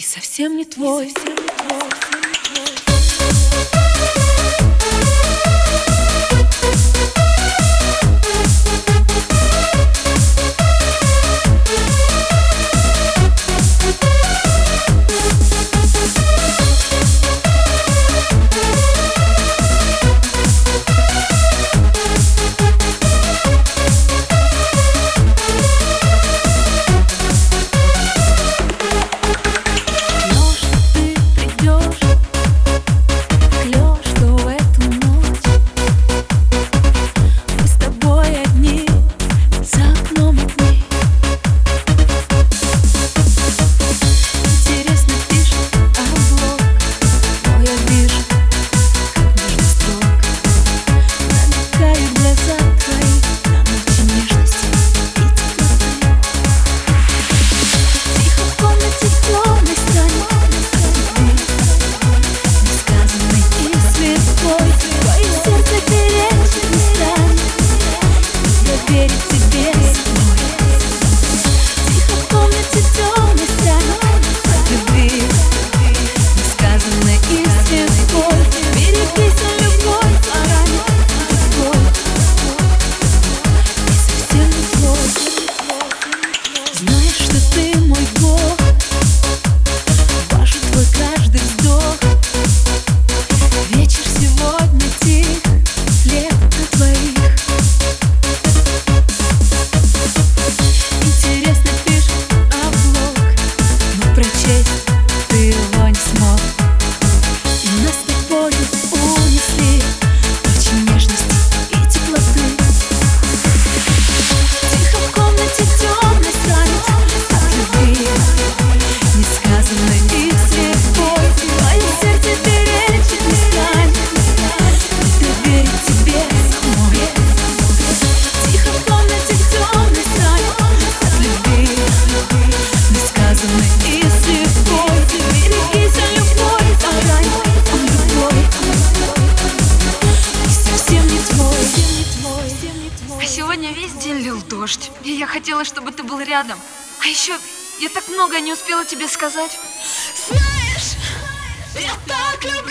И совсем не твой, и совсем не твой. Весь день лил дождь, и я хотела, чтобы ты был рядом. А еще я так много не успела тебе сказать. Знаешь, я так люблю